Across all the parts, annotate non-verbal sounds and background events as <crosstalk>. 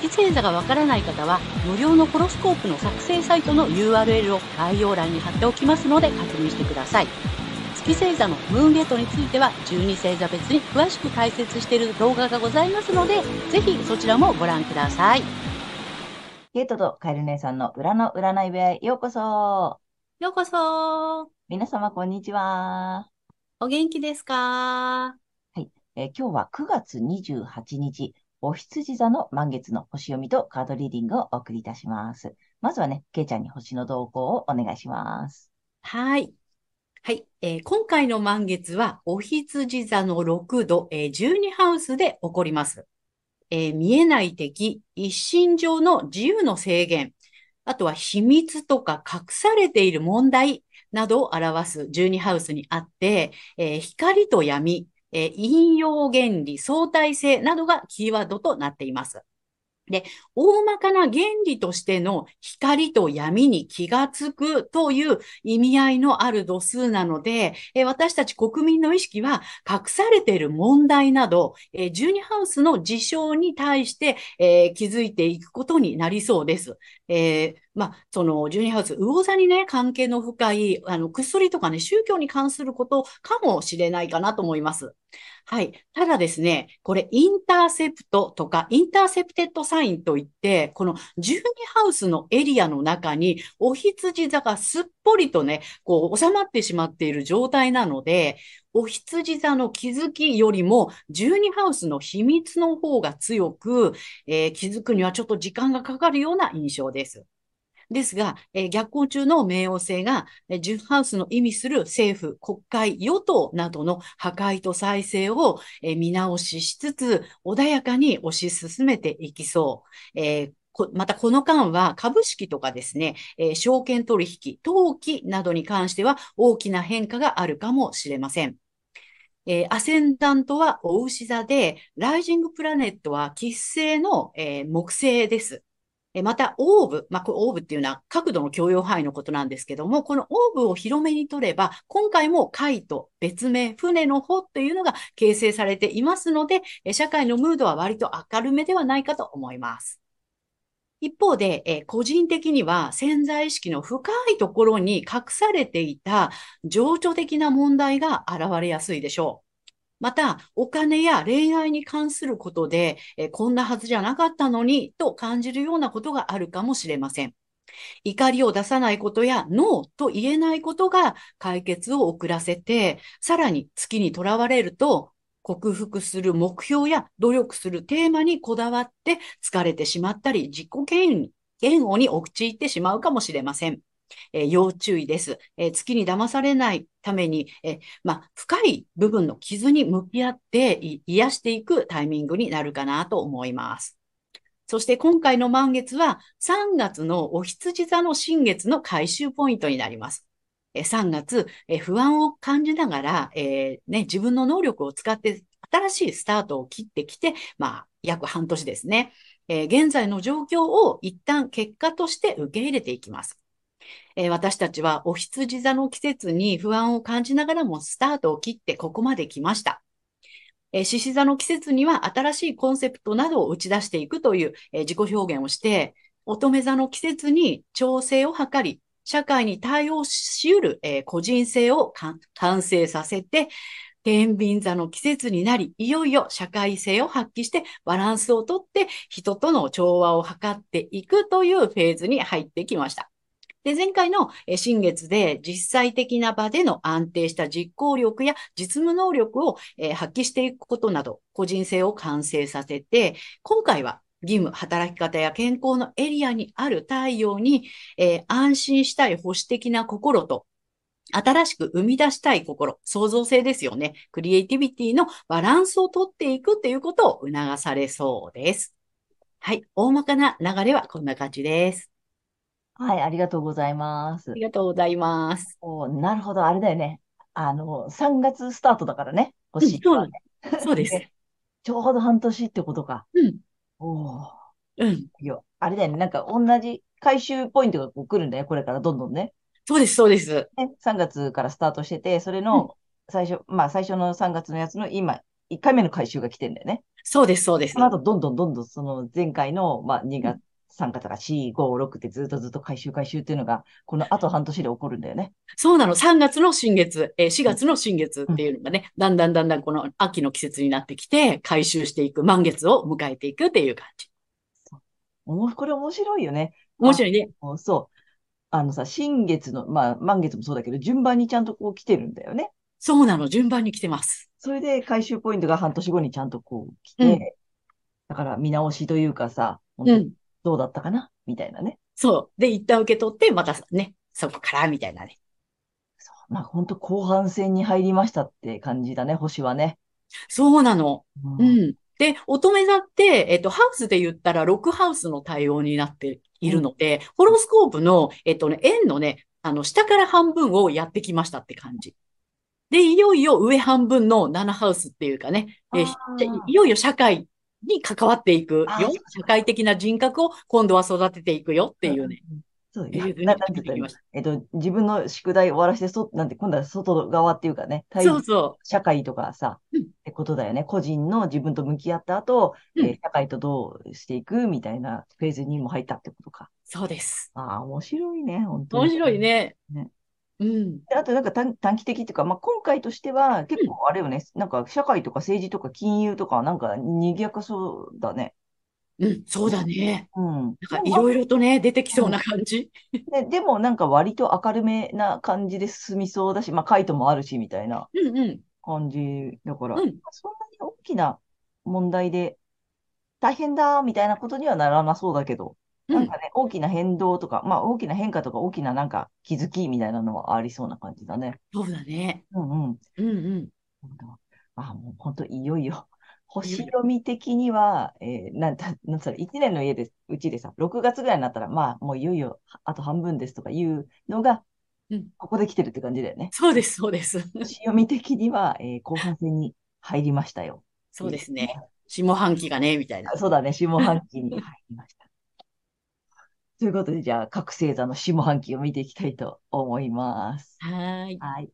月星座がわからない方は、無料のホロスコープの作成サイトの URL を概要欄に貼っておきますので確認してください。月星座のムーンゲートについては12星座別に詳しく解説している動画がございますので、ぜひそちらもご覧ください。ゲートとカエル姉さんの裏の占い部屋へようこそ。ようこそ。皆様こんにちは。お元気ですか？はい、えー、今日は9月28日、お羊座の満月の星読みとカードリーディングをお送りいたします。まずはね、けいちゃんに星の動向をお願いします。はい。はい、えー、今回の満月は、お羊座の6度、えー、12ハウスで起こります。えー、見えない敵、一心上の自由の制限、あとは秘密とか隠されている問題などを表す12ハウスにあって、えー、光と闇、えー、引用原理、相対性などがキーワードとなっています。で、大まかな原理としての光と闇に気がつくという意味合いのある度数なので、え私たち国民の意識は隠されている問題など、え12ハウスの事象に対して、え気づいていくことになりそうです。えーまあ、その、12ハウス、魚座にね、関係の深い、あの、薬とかね、宗教に関することかもしれないかなと思います。はい。ただですね、これ、インターセプトとか、インターセプテッドサインといって、この12ハウスのエリアの中に、お羊座がすっぽりとね、こう、収まってしまっている状態なので、お羊座の気づきよりも、12ハウスの秘密の方が強く、えー、気づくにはちょっと時間がかかるような印象です。ですが、えー、逆行中の冥王星が、えー、10ハウスの意味する政府、国会、与党などの破壊と再生を、えー、見直ししつつ、穏やかに推し進めていきそう。えーまたこの間は株式とかですね、えー、証券取引、登記などに関しては大きな変化があるかもしれません。えー、アセンダントはお牛座で、ライジングプラネットは喫星の、えー、木星です。また、オーブ、まあ、オーブっていうのは角度の許容範囲のことなんですけども、このオーブを広めに取れば、今回も海と別名、船の方というのが形成されていますので、社会のムードは割と明るめではないかと思います。一方で、え個人的には潜在意識の深いところに隠されていた情緒的な問題が現れやすいでしょう。また、お金や恋愛に関することで、えこんなはずじゃなかったのに、と感じるようなことがあるかもしれません。怒りを出さないことや、ノーと言えないことが解決を遅らせて、さらに月にとらわれると、克服する目標や努力するテーマにこだわって疲れてしまったり、自己嫌悪に陥ってしまうかもしれません。えー、要注意です。えー、月に騙されないために、え、まあ、深い部分の傷に向き合って癒していくタイミングになるかなと思います。そして今回の満月は3月のお羊座の新月の回収ポイントになります。3月、不安を感じながら、えーね、自分の能力を使って新しいスタートを切ってきて、まあ、約半年ですね。え、現在の状況を一旦結果として受け入れていきます。えー、私たちはお羊座の季節に不安を感じながらもスタートを切ってここまで来ました。えー、獅子座の季節には新しいコンセプトなどを打ち出していくという、えー、自己表現をして、乙女座の季節に調整を図り、社会に対応し得る、えー、個人性を完成させて、天秤座の季節になり、いよいよ社会性を発揮してバランスをとって人との調和を図っていくというフェーズに入ってきました。で、前回の新月で実際的な場での安定した実行力や実務能力を発揮していくことなど、個人性を完成させて、今回は義務、働き方や健康のエリアにある太陽に、えー、安心したい保守的な心と、新しく生み出したい心、創造性ですよね。クリエイティビティのバランスをとっていくっていうことを促されそうです。はい。大まかな流れはこんな感じです。はい、ありがとうございます。ありがとうございます。おなるほど、あれだよね。あの、3月スタートだからね、うん、そう、そうです。ちょうど半年ってことか。うん。おー。うん。いや、あれだよね。なんか同じ回収ポイントがこう来るんだよ。これからどんどんね。そうです、そうです。ね、3月からスタートしてて、それの最初、うん、まあ最初の3月のやつの今、1回目の回収が来てんだよね。そうです、そうです。その後、どんどんどんどんその前回の、まあ2月、3月が4、5、6ってずっとずっと回収回収っていうのが、このあと半年で起こるんだよね。そうなの。3月の新月、えー、4月の新月っていうのがね、うん、だんだんだんだんこの秋の季節になってきて、回収していく、満月を迎えていくっていう感じ。これ面白いよね。面白いね。そう。あのさ、新月の、まあ、満月もそうだけど、順番にちゃんとこう来てるんだよね。そうなの。順番に来てます。それで回収ポイントが半年後にちゃんとこう来て、うん、だから見直しというかさ、本当にどうだったかな、みたいなね。そう。で、一旦受け取って、またね、そこから、みたいなね。そう。まあ、本当後半戦に入りましたって感じだね、星はね。そうなの。うん、うんで、乙女座って、えっと、ハウスで言ったら6ハウスの対応になっているので、うん、ホロスコープの、えっとね、円のね、あの、下から半分をやってきましたって感じ。で、いよいよ上半分の7ハウスっていうかね、えいよいよ社会に関わっていくよ。社会的な人格を今度は育てていくよっていうね。そうですね。えっと、自分の宿題終わらせて、そ、なんて、今度は外側っていうかね、そうそう。社会とかさ、うん、ってことだよね。個人の自分と向き合った後、うん、えー、社会とどうしていくみたいなフェーズにも入ったってことか。そうです。ああ、面白いね、本当に。面白いね。ねうん。あとなんか短短期的っていうか、まあ、今回としては結構あれよね、うん、なんか社会とか政治とか金融とかなんか賑やかそうだね。うん、そうだね。うん。なんかいろいろとね、出てきそうな感じ。ででもなんか割と明るめな感じで進みそうだし、まあ、カイトもあるしみたいな感じだから、うん、そんなに大きな問題で大変だみたいなことにはならなそうだけど、なんかね、大きな変動とか、まあ大きな変化とか大きななんか気づきみたいなのはありそうな感じだね。そうだね。うんうん。うんうん。あ、もう本当いよいよ星読み的には、えー、なんた、なんそれ、1年の家で、うちでさ、6月ぐらいになったら、まあ、もういよいよ、あと半分ですとかいうのが、うん、ここで来てるって感じだよね。そうです、そうです。星読み的には、えー、後半戦に入りましたよ。そうですね。下半期がね、みたいな。そうだね、下半期に入りました。ということで、じゃあ、各星座の下半期を見ていきたいと思います。はい。はい。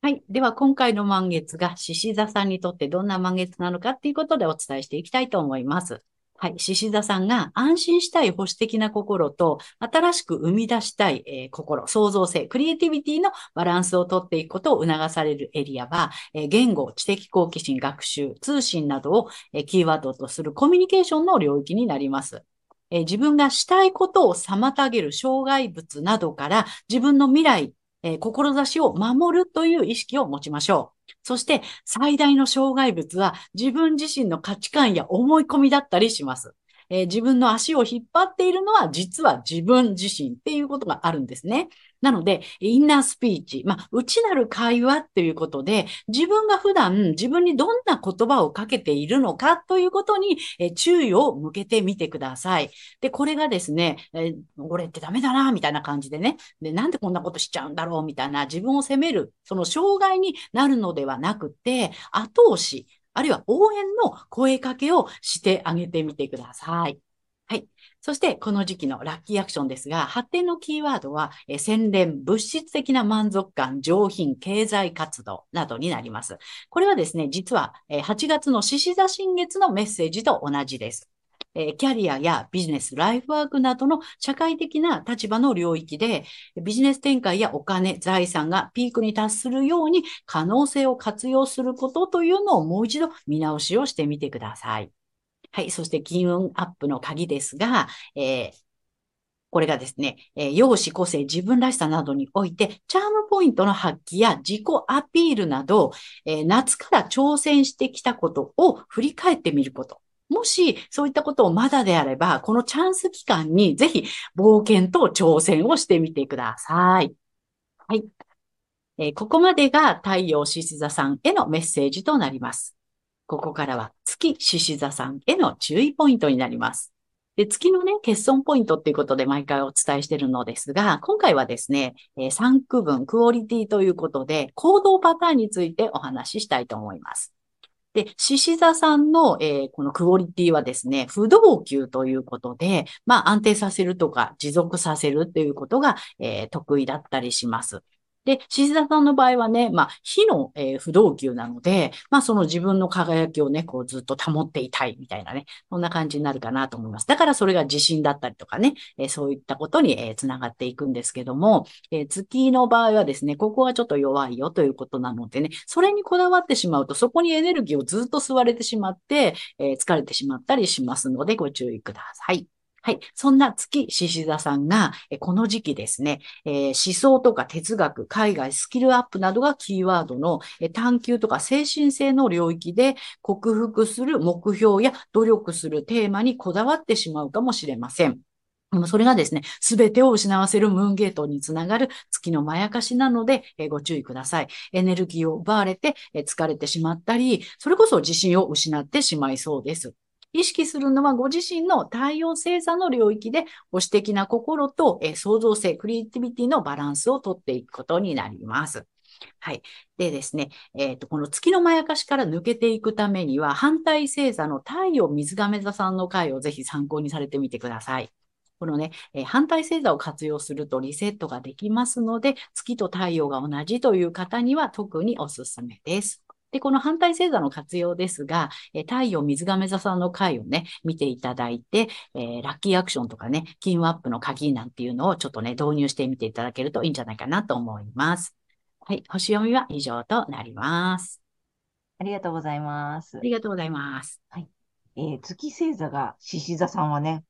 はい。では、今回の満月が獅子座さんにとってどんな満月なのかっていうことでお伝えしていきたいと思います。はい。獅子座さんが安心したい保守的な心と、新しく生み出したい、えー、心、創造性、クリエイティビティのバランスをとっていくことを促されるエリアは、えー、言語、知的好奇心、学習、通信などを、えー、キーワードとするコミュニケーションの領域になります。え自分がしたいことを妨げる障害物などから自分の未来、えー、志を守るという意識を持ちましょう。そして最大の障害物は自分自身の価値観や思い込みだったりします。えー、自分の足を引っ張っているのは実は自分自身っていうことがあるんですね。なので、インナースピーチ、まあ、内なる会話っていうことで、自分が普段自分にどんな言葉をかけているのかということに、え注意を向けてみてください。で、これがですね、え俺ってダメだな、みたいな感じでね、で、なんでこんなことしちゃうんだろう、みたいな自分を責める、その障害になるのではなくて、後押し、あるいは応援の声かけをしてあげてみてください。はい。そして、この時期のラッキーアクションですが、発展のキーワードは、え洗練、物質的な満足感、上品、経済活動などになります。これはですね、実は、え8月の獅子座新月のメッセージと同じです。えキャリアやビジネス、ライフワークなどの社会的な立場の領域で、ビジネス展開やお金、財産がピークに達するように可能性を活用することというのをもう一度見直しをしてみてください。はい。そして金運アップの鍵ですが、えー、これがですね、えー、容姿、個性、自分らしさなどにおいて、チャームポイントの発揮や自己アピールなど、えー、夏から挑戦してきたことを振り返ってみること。もし、そういったことをまだであれば、このチャンス期間にぜひ冒険と挑戦をしてみてください。はい。えー、ここまでが太陽獅子座さんへのメッセージとなります。ここからは月獅子座さんへの注意ポイントになります。で、月のね、欠損ポイントっていうことで毎回お伝えしてるのですが、今回はですね、えー3区分、クオリティということで、行動パターンについてお話ししたいと思います。で、獅子座さんの、えーこのクオリティはですね、不動級ということで、まあ安定させるとか持続させるっていうことが、えー得意だったりします。で、獅子座さんの場合はね、まあ火の、えー不動級なので、まあその自分の輝きをね、こうずっと保っていたいみたいなね、そんな感じになるかなと思います。だからそれが自信だったりとかね、えーそういったことに、えーつながっていくんですけども、え月の場合はですね、ここはちょっと弱いよということなのでね、それにこだわってしまうと、そこにエネルギーをずっと吸われてしまって、え疲れてしまったりしますので、ご注意ください。はい。そんな月獅子座さんが、この時期ですね、え思想とか哲学、海外、スキルアップなどがキーワードの、え探求とか精神性の領域で克服する目標や努力するテーマにこだわってしまうかもしれません。それがですね、すべてを失わせるムーンゲートにつながる月のまやかしなので、えご注意ください。エネルギーを奪われて、え疲れてしまったり、それこそ自信を失ってしまいそうです。意識するのはご自身の太陽星座の領域で保守的な心と、え創造性、クリエイティビティのバランスをとっていくことになります。はい。でですね、えっ、と、この月のまやかしから抜けていくためには、反対星座の太陽水亀座さんの回をぜひ参考にされてみてください。このね、えー反対星座を活用するとリセットができますので、月と太陽が同じという方には特におすすめです。で、この反対星座の活用ですが、えー太陽水亀座さんの回をね、見ていただいて、えーラッキーアクションとかね、金運アップの鍵なんていうのをちょっとね、導入してみていただけるといいんじゃないかなと思います。はい、星読みは以上となります。ありがとうございますあ。りがとうございます。えー月星座が獅子座さんはね、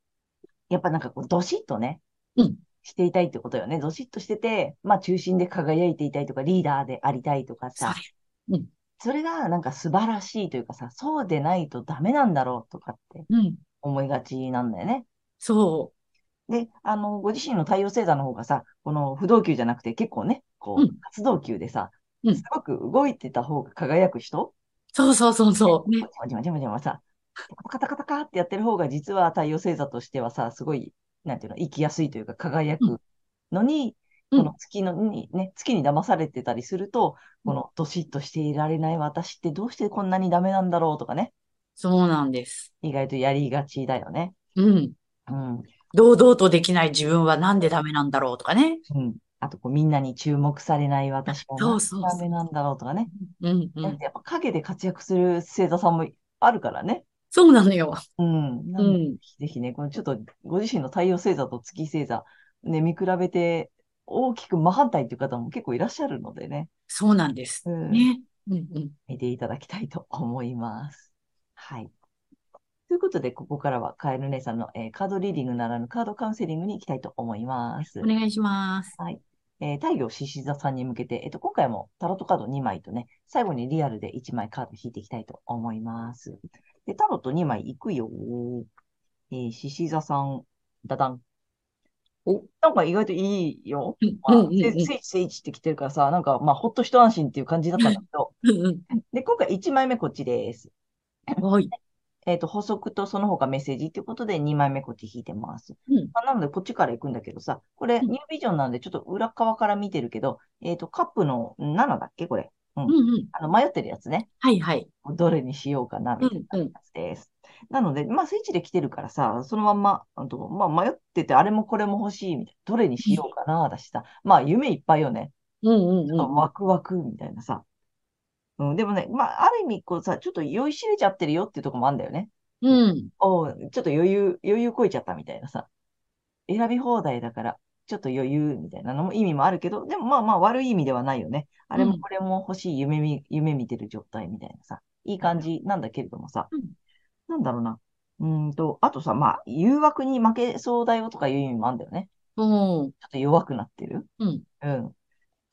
やっぱなんかこう、どしっとね、うんしていたいってことよね。どしっとしてて、まあ中心で輝いていたいとか、リーダーでありたいとかさ、そうですそれがなんか素晴らしいというかさ、そうでないとダメなんだろうとかってうん。思いがちなんだよね。そで、あの、ご自身の太陽星座の方がさ、この不動級じゃなくて結構ね、こうんう、活動級でさ、うんすごく動いてた方が輝く人？う。そうそうそうそう。ね。まじまじまじまさ、カタカタカタってやってる方が実は太陽星座としてはさ、すごい、なんていうの、生きやすいというか輝くのに、うんこの月のに、ね、月に騙されてたりすると、うんこのどしっとしていられない私ってどうしてこんなにダメなんだろうとかね、そうなんです。意外とやりがちだよね。うん。うん。堂々とできない自分はなんでダメなんだろうとかね。うん。あとこう、みんなに注目されない私はなんでそうそうそうダメなんだろうとかね。うんうん。だってやっぱ影で活躍する星座さんもあるからね。そうなのよ。うん。なうん。ぜひね、このちょっとご自身の太陽星座と月星座、ね、見比べて、大きく真反対という方も結構いらっしゃるのでね、そうなんです。うんね。うんうん。見ていただきたいと思います。はい。ということで、ここからはカエル姉さんの、えーカードリーディングならぬカードカウンセリングに行きたいと思います。お願いします。はい。えー太陽獅子座さんに向けて、えっと、今回もタロットカード2枚とね、最後にリアルで1枚カード引いていきたいと思います。で、タロット2枚いくよ。えー、獅子座さん、ダダン。お？なんか意外といいよ。うんまあ、うんうんうんせ聖地聖地って来てるからさ、なんか、まあ、ほっと一安心っていう感じだったんだけど、うんうん。で、今回1枚目こっちです。はい。<laughs> えっと、補足とその他メッセージということで2枚目こっち引いてます。うんまあ、なので、こっちから行くんだけどさ、これ、うんニュービジョンなんでちょっと裏側から見てるけど、えっと、カップの7だっけこれ？うんうん。あの、迷ってるやつね。はいはい。どれにしようかな、みたいなやつです。なので、まあ、聖地で来てるからさ、そのまんま、あとまあ、迷ってて、あれもこれも欲しい、みたいな。どれにしようかな、だしさ。<laughs> まあ、夢いっぱいよね。うんうんうん。ワクワク、みたいなさ。うん、でもね、まあ、ある意味、こうさ、ちょっと酔いしれちゃってるよっていうところもあるんだよね。うん。おうちょっと余裕、余裕こいちゃったみたいなさ。選び放題だから、ちょっと余裕みたいなのも意味もあるけど、でもまあまあ悪い意味ではないよね。あれうんもこれも欲しい夢見、夢見てる状態みたいなさ。いい感じなんだけれどもさ。うんなんだろうな。うーんと、あとさ、まあ、誘惑に負けそうだよとかいう意味もあるんだよね。うん。ちょっと弱くなってる。うん。うん。ちょっ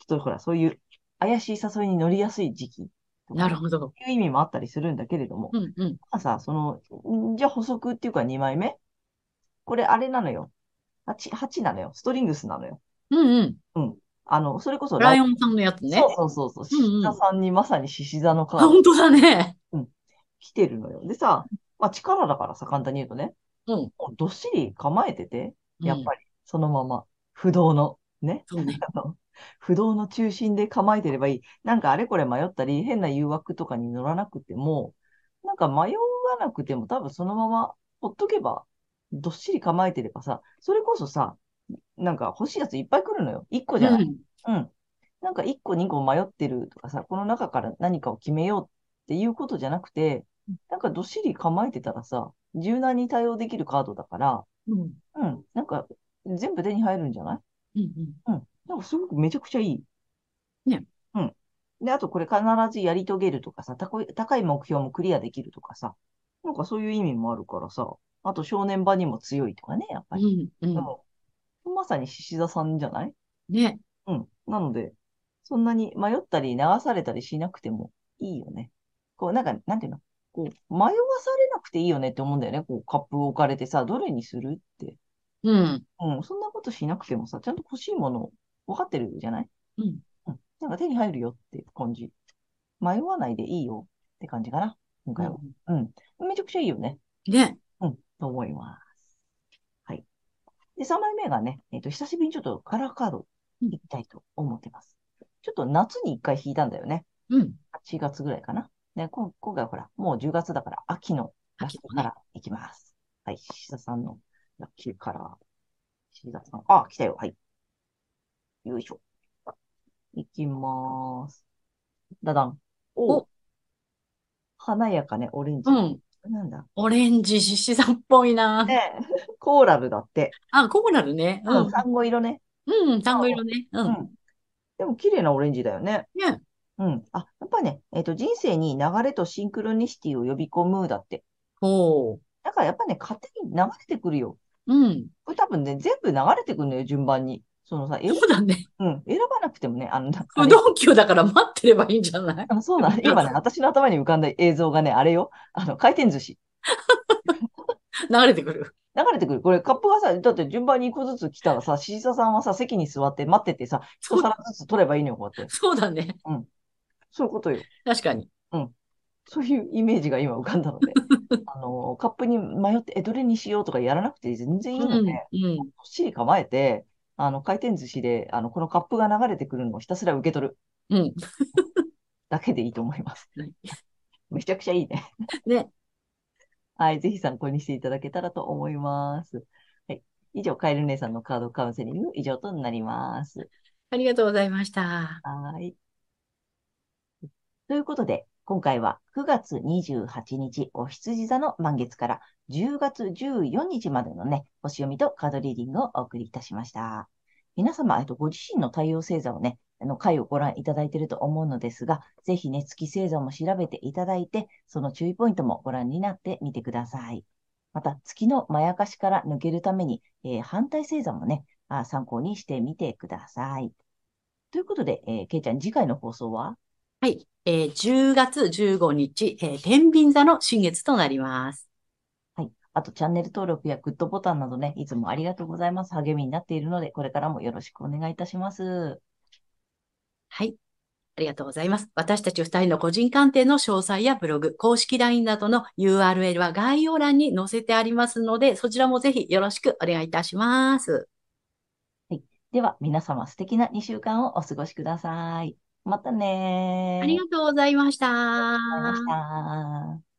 とほら、そういう怪しい誘いに乗りやすい時期なるほど。いう意味もあったりするんだけれども。うんうん。まあさ、その、んじゃあ補足っていうか2枚目これあれなのよ。8、8なのよ。ストリングスなのよ。うんうん。あの、それこそライオンさんのやつね。そうそうそうそう。うんうん獅子座さんにまさに獅子座のカあ、ード本当だね。来てるのよ。でさ、まあ力だからさ、簡単に言うとね。うん。どっしり構えてて、やっうんぱりそのまま、不動の、ね。そうね。<laughs> 不動の中心で構えてればいい。なんかあれこれ迷ったり、変な誘惑とかに乗らなくても、なんか迷わなくても多分そのままほっとけば、どっしり構えてればさ、それこそさ、なんか欲しいやついっぱい来るのよ。1個じゃない。うん。うん。なんか1個2個迷ってるとかさ、この中から何かを決めようっていうことじゃなくて、なんかどっしり構えてたらさ、柔軟に対応できるカードだから、うん。うん。なんか全部手に入るんじゃない？うん。うん。なんかすごくめちゃくちゃいい。ね。うん。で、あとこれ必ずやり遂げるとかさ、高い高い目標もクリアできるとかさ、なんかそういう意味もあるからさ、あと正念場にも強いとかね、やっぱうり。ん。うん。うん。まさに獅子座さんじゃない？ね。うん。なので、そんなに迷ったり流されたりしなくてもいいよね。こう、なんか、なんていうの？こう、迷わされなくていいよねって思うんだよね。こう、カップを置かれてさ、どれにするって。うん。うん。そんなことしなくてもさ、ちゃんと欲しいもの分かってるじゃない？うん。うん。なんか手に入るよって感じ。迷わないでいいよって感じかな。今回は。うん。めちゃくちゃいいよね。ね。うん。と思います。はい。で、3枚目がね、えっ、と、久しぶりにちょっとカラーカードいきたいと思ってます。ちょっと夏に1回引いたんだよね。うん。8月ぐらいかな。で、今今回はほら、もう10月だから秋のラッキーカラーいきます。はい。獅子座さんのラッキーカラー。獅子座さん。あ、来たよ。はい。よいしょ。いきまーす。だだん。おお華やかね、オレンジ。うん。なんだ？オレンジ獅子座っぽいな。ね <laughs> コーラルだって。あ、コーラルね。ううん、ん。サンゴ色ね。うん。単語色ね。う。うんん。でも綺麗なオレンジだよね。ね。うん。あ、やっぱね、えっと、人生に流れとシンクロニシティを呼び込むだって。ほだからやっぱね、勝手に流れてくるよ。う。うん。これ多分ね、全部流れてくるのよ、順番に。そのさ、え、そうだね。うん、選ばなくてもね、あの、不れ動級だから待ってればいいんじゃない？あのそうだね、<laughs> 今ね、私の頭に浮かんだ映像がね、あれよ、あの、回転寿司。<laughs> 流れてくる。流れてくる。これ、カップがさ、だって順番に一個ずつ来たらさ、シーサさんはさ、席に座って待っててさ、一皿ずつ取ればいいのよ、こうやって。そうだね。そういうことよ。確かに。そういうイメージが今浮かんだので、<laughs> あの、カップに迷って、え、どれにしようとかやらなくて全然いいので、うん。うん。どっしり構えて、あの、回転寿司で、あの、このカップが流れてくるのをひたすら受け取るうん。<laughs> だけでいいと思います。はい <laughs> めちゃくちゃいいね。ね。<laughs> はい、ぜひ参考にしていただけたらと思います。はい。以上、カエル姉さんのカードカウンセリング以上となります。ありがとうございました。はい。ということで、今回は9月28日、お羊座の満月から10月14日までのね、星読みとカードリーディングをお送りいたしました。皆様、えっと、ご自身の太陽星座をね、あの回をご覧いただいていると思うのですが、ぜひね、月星座も調べていただいて、その注意ポイントもご覧になってみてください。また、月のまやかしから抜けるために、えー反対星座もね、あ参考にしてみてください。ということで、えー、けいちゃん、次回の放送は？はい。えー10月15日、えー天秤座の新月となります。はい。あと、チャンネル登録やグッドボタンなどね、いつもありがとうございます。励みになっているので、これからもよろしくお願いいたします。はい。ありがとうございます。私たち二人の個人鑑定の詳細やブログ、公式 LINE などの URL は概要欄に載せてありますので、そちらもぜひよろしくお願いいたします。では、皆様素敵な2週間をお過ごしください。またねー。ありがとうございました。ありがとうございました。